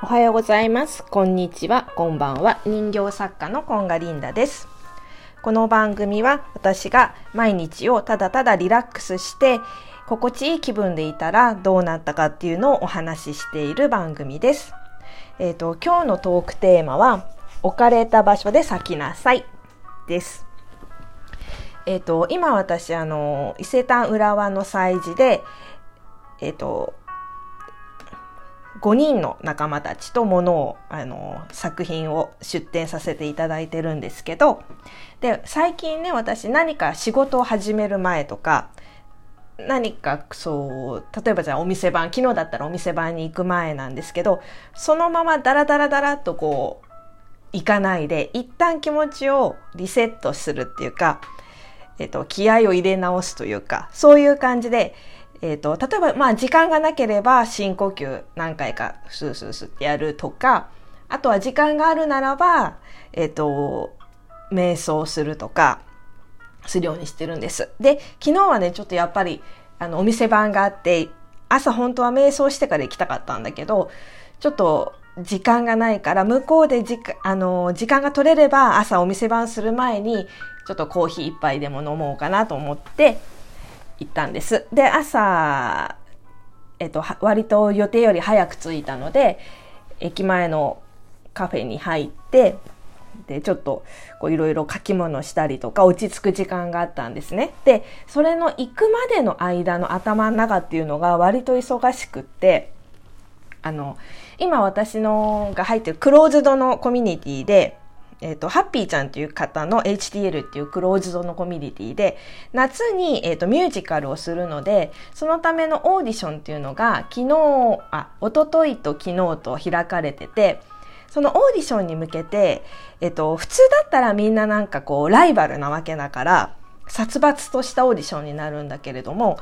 おはようございます。こんにちは。こんばんは。人形作家のコンガリンダです。この番組は私が毎日をただただリラックスして心地いい気分でいたらどうなったかっていうのをお話ししている番組です。えっ、と、今日のトークテーマは置かれた場所で咲きなさいです。えっ、と、今私あの、伊勢丹浦和の催事でえっ、と、5人の仲間たちとものを、あの、作品を出展させていただいてるんですけど、で、最近ね、私何か仕事を始める前とか、何かそう、例えばじゃあお店番、昨日だったらお店番に行く前なんですけど、そのままダラダラダラっとこう、行かないで、一旦気持ちをリセットするっていうか、えっと、気合を入れ直すというか、そういう感じで、えっ、と、例えば、まあ、時間がなければ深呼吸何回かスースースってやるとか、あとは時間があるならば、えっ、と、瞑想するとか、するようにしてるんです。で、昨日はね、ちょっとやっぱり、あの、お店番があって、朝本当は瞑想してから行きたかったんだけど、ちょっと時間がないから、向こうでじあの時間が取れれば朝お店番する前に、ちょっとコーヒー一杯でも飲もうかなと思って、行ったんです。で、朝、えっと、割と予定より早く着いたので、駅前のカフェに入って、で、ちょっと、こう、いろいろ書き物したりとか、落ち着く時間があったんですね。で、それの行くまでの間の頭の中っていうのが割と忙しくって、あの、今私のが入ってるクローズドのコミュニティで、えっ、と、ハッピーちゃんっていう方の HTL っていうクローズドのコミュニティで、夏に、えっ、と、ミュージカルをするので、そのためのオーディションっていうのが、昨日、あ、一昨日と昨日と開かれてて、そのオーディションに向けて、えっ、と、普通だったらみんななんかこう、ライバルなわけだから、殺伐としたオーディションになるんだけれども、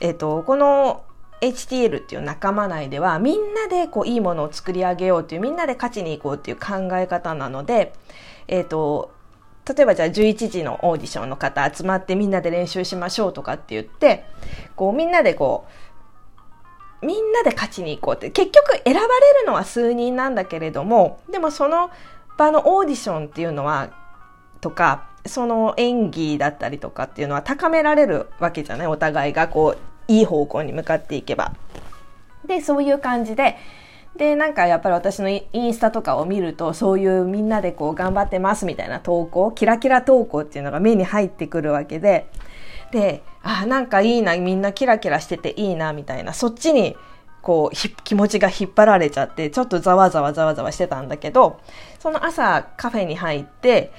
えっ、と、この HTL っていう仲間内ではみんなでこういいものを作り上げようっていうみんなで勝ちに行こうっていう考え方なので、えっ、と、例えばじゃあ11時のオーディションの方集まってみんなで練習しましょうとかって言って、こうみんなでこう、みんなで勝ちに行こうって、結局選ばれるのは数人なんだけれども、でもその場のオーディションっていうのは、とか、その演技だったりとかっていうのは高められるわけじゃない？お互いがこう、いい方向に向かっていけば。で、そういう感じで、で、なんかやっぱり私のインスタとかを見ると、そういうみんなでこう頑張ってますみたいな投稿、キラキラ投稿っていうのが目に入ってくるわけで、で、あ、なんかいいな、みんなキラキラしてていいな、みたいな、そっちにこう気持ちが引っ張られちゃって、ちょっとざわざわざわざわしてたんだけど、その朝カフェに入って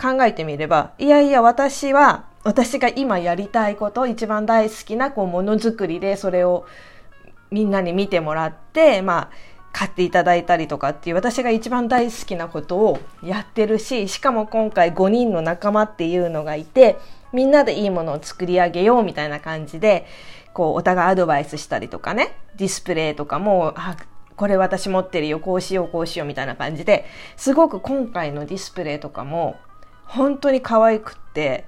考えてみれば、いやいや私は私が今やりたいこと、一番大好きなこうものづくりでそれをみんなに見てもらって、まあ、買っていただいたりとかっていう私が一番大好きなことをやってるし、しかも今回5人の仲間っていうのがいて、みんなでいいものを作り上げようみたいな感じで、こうお互いアドバイスしたりとかね、ディスプレイとかも、あ、これ私持ってるよ、こうしよう、こうしようみたいな感じで、すごく今回のディスプレイとかも本当に可愛くって、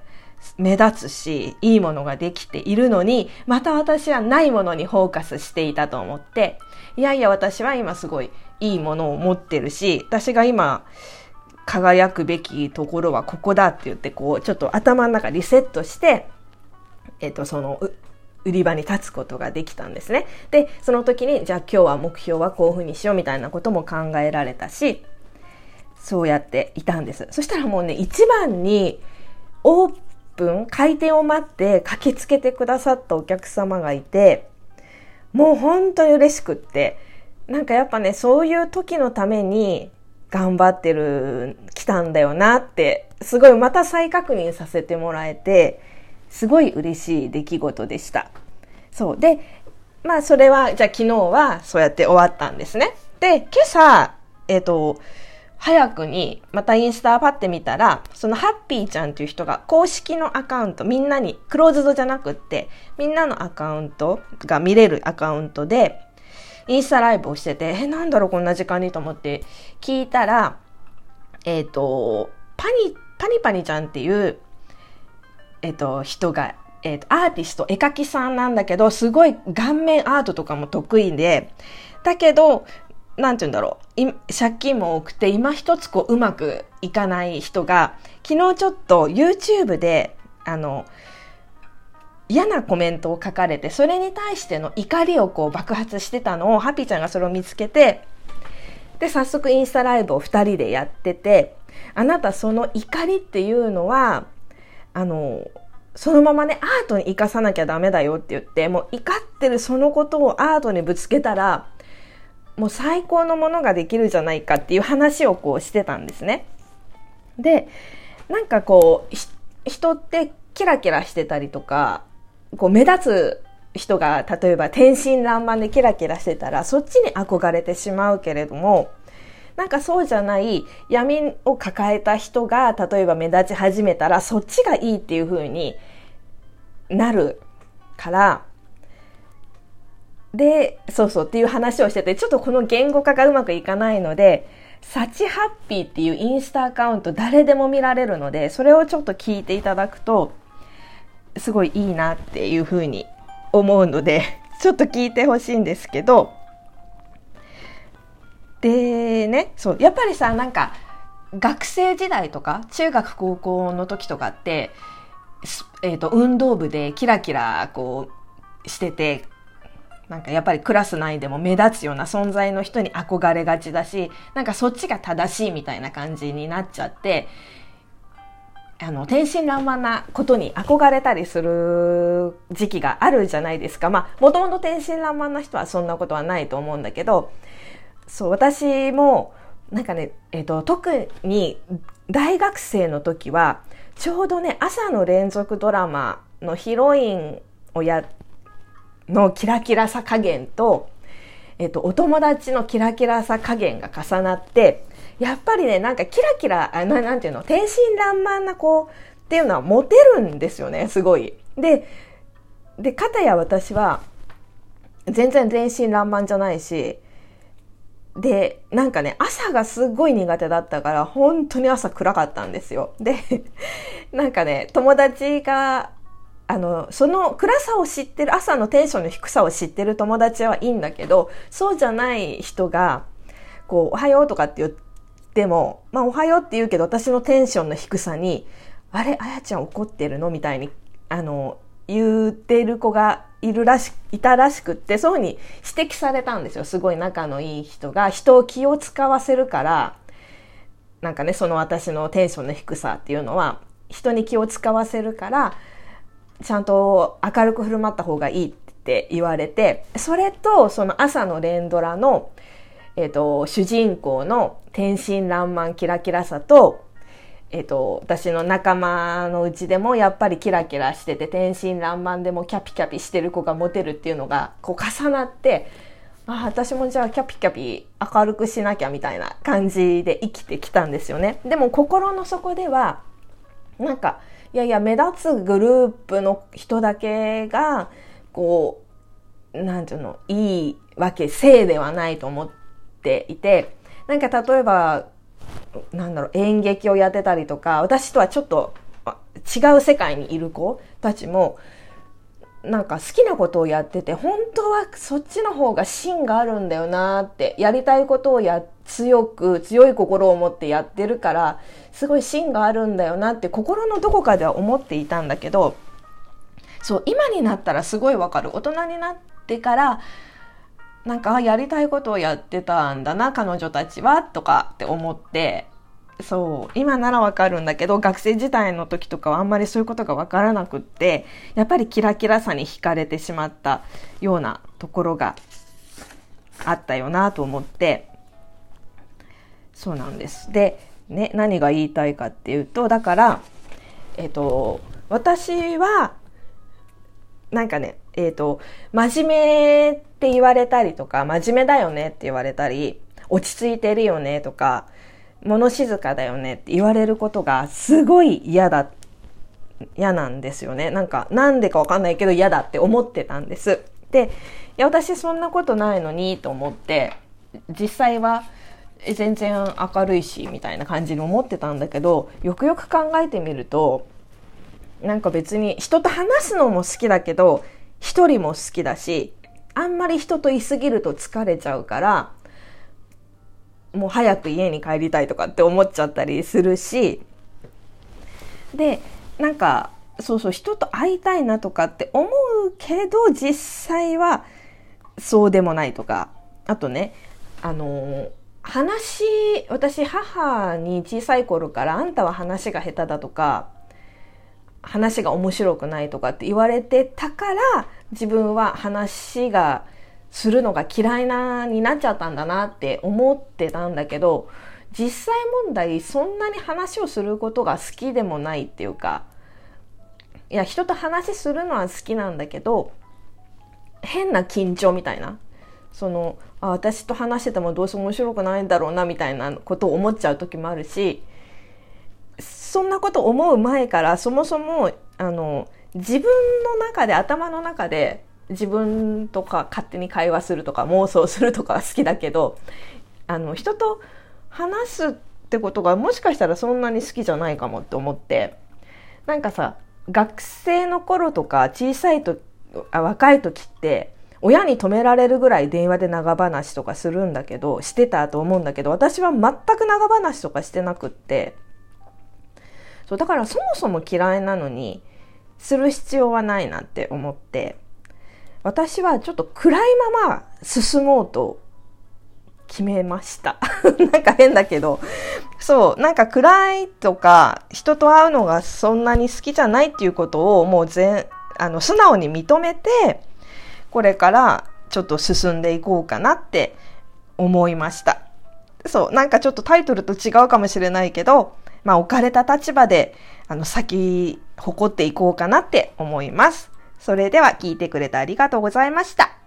目立つし、いいものができているのに、また私はないものにフォーカスしていたと思って、いやいや私は今すごいいいものを持ってるし、私が今輝くべきところはここだって言って、こう、ちょっと頭の中リセットして、えっ、と、その、売り場に立つことができたんですね。で、その時に、じゃあ今日は目標はこういうふうにしようみたいなことも考えられたし、そうやっていたんです。そしたらもうね、一番にオープン、開店を待って駆けつけてくださったお客様がいて、もう本当に嬉しくって、なんかやっぱね、そういう時のために頑張ってる、来たんだよなって、すごいまた再確認させてもらえて、すごい嬉しい出来事でした。そう。で、まあそれは、じゃあ昨日はそうやって終わったんですね。で、今朝、えっ、と、早くにまたインスタパってみたら、そのハッピーちゃんっていう人が公式のアカウント、みんなに、クローズドじゃなくって、みんなのアカウントが見れるアカウントで、インスタライブをしてて、え、なんだろうこんな時間にと思って聞いたら、えっ、と、パニ、パニパニちゃんっていう、えっ、と、人が、えっ、と、アーティスト、絵描きさんなんだけど、すごい顔面アートとかも得意で、だけど、なんて言うんだろう、借金も多くて、今一つこう、うまくいかない人が、昨日ちょっと YouTube で、あの、嫌なコメントを書かれて、それに対しての怒りをこう爆発してたのを、ハピーちゃんがそれを見つけて、で、早速インスタライブを2人でやってて、あなたその怒りっていうのは、あの、そのままね、アートに生かさなきゃダメだよって言って、もう怒ってるそのことをアートにぶつけたら、もう最高のものができるじゃないかっていう話をこうしてたんですね。で、なんかこう、人ってキラキラしてたりとか、こう目立つ人が例えば天真爛漫でキラキラしてたらそっちに憧れてしまうけれどもなんかそうじゃない闇を抱えた人が例えば目立ち始めたらそっちがいいっていう風になるからでそうそうっていう話をしててちょっとこの言語化がうまくいかないのでサチハッピーっていうインスタアカウント誰でも見られるのでそれをちょっと聞いていただくとすごいいいなっていうふうに思うので ちょっと聞いてほしいんですけど。でねそうやっぱりさなんか学生時代とか中学高校の時とかって、えーと、運動部でキラキラこうしててなんかやっぱりクラス内でも目立つような存在の人に憧れがちだしなんかそっちが正しいみたいな感じになっちゃってあの、天真爛漫なことに憧れたりする時期があるじゃないですか。まあ、もともと天真爛漫な人はそんなことはないと思うんだけど、そう、私も、なんかね、えっ、ー、と、特に大学生の時は、ちょうどね、朝の連続ドラマのヒロインをやっ、のキラキラさ加減と、えっ、と、お友達のキラキラさ加減が重なって、やっぱりね、なんかキラキラ、あななんていうの、天真爛漫な子っていうのはモテるんですよね、すごい。で、で、かたや私は、全然天真爛漫じゃないし、で、なんかね、朝がすごい苦手だったから、本当に朝暗かったんですよ。で、なんかね、友達が、あの、その暗さを知ってる、朝のテンションの低さを知ってる友達はいいんだけど、そうじゃない人が、こう、おはようとかって言って、も、まあ、おはようって言うけど、私のテンションの低さに、あれ、あやちゃん怒ってるのみたいに、あの、言ってる子がいるらし、いたらしくって、そういうふうに指摘されたんですよ。すごい仲のいい人が、人を気を使わせるから、なんかね、その私のテンションの低さっていうのは、人に気を使わせるから、ちゃんと明るく振る舞った方がいいって言われて、それと、その朝の連ドラの、えっ、ー、と、主人公の天真爛漫キラキラさと、えっ、ー、と、私の仲間のうちでもやっぱりキラキラしてて天真爛漫でもキャピキャピしてる子がモテるっていうのがこう重なって、あ私もじゃあキャピキャピ明るくしなきゃみたいな感じで生きてきたんですよね。でも心の底では、なんか、いやいや目立つグループの人だけが、こう、なんていうの、いいわけ、せいではないと思っ、ていて、なんか例えば、なんだろう、演劇をやってたりとか、私とはちょっと違う世界にいる子たちも、なんか好きなことをやってて、本当はそっちの方が芯があるんだよなって、やりたいことをや、強く、強い心を持ってやってるから、すごい芯があるんだよなって心のどこかでは思っていたんだけど、そう、今になったらすごいわかる。大人になってから、なんかやりたいことをやってたんだな彼女たちはとかって思ってそう今ならわかるんだけど学生時代の時とかはあんまりそういうことがわからなくってやっぱりキラキラさに惹かれてしまったようなところがあったよなと思ってそうなんです。で、ね、何が言いたいかっていうとだからえっ、と私はなんかねえっ、ー、と、真面目って言われたりとか、真面目だよねって言われたり、落ち着いてるよねとか、物静かだよねって言われることがすごい嫌だ、嫌なんですよね。なんか、なんでかわかんないけど嫌だって思ってたんです。で、いや、私そんなことないのにと思って、実際は全然明るいし、みたいな感じに思ってたんだけど、よくよく考えてみると、なんか別に人と話すのも好きだけど、一人も好きだし、あんまり人といすぎると疲れちゃうから、もう早く家に帰りたいとかって思っちゃったりするし、で、なんか、そうそう、人と会いたいなとかって思うけど、実際はそうでもないとか、あとね、あの話、私母に小さい頃からあんたは話が下手だとか、話が面白くないとかって言われてたから自分は話がするのが嫌いなになっちゃったんだなって思ってたんだけど実際問題そんなに話をすることが好きでもないっていうかいや人と話するのは好きなんだけど変な緊張みたいなそのあ私と話しててもどうせ面白くないんだろうなみたいなことを思っちゃう時もあるしそんなこと思う前からそもそもあの自分の中で頭の中で自分とか勝手に会話するとか妄想するとか好きだけどあの人と話すってことがもしかしたらそんなに好きじゃないかもって思ってなんかさ学生の頃とか小さいとあ若い時って親に止められるぐらい電話で長話とかするんだけどしてたと思うんだけど私は全く長話とかしてなくってそうだからそもそも嫌いなのにする必要はないなって思って。私はちょっと暗いまま進もうと決めました。なんか変だけど。そう。なんか暗いとか人と会うのがそんなに好きじゃないっていうことをもう全あの素直に認めてこれからちょっと進んでいこうかなって思いました。そう。なんかちょっとタイトルと違うかもしれないけどまあ、置かれた立場で、あの、先、誇っていこうかなって思います。それでは聞いてくれてありがとうございました。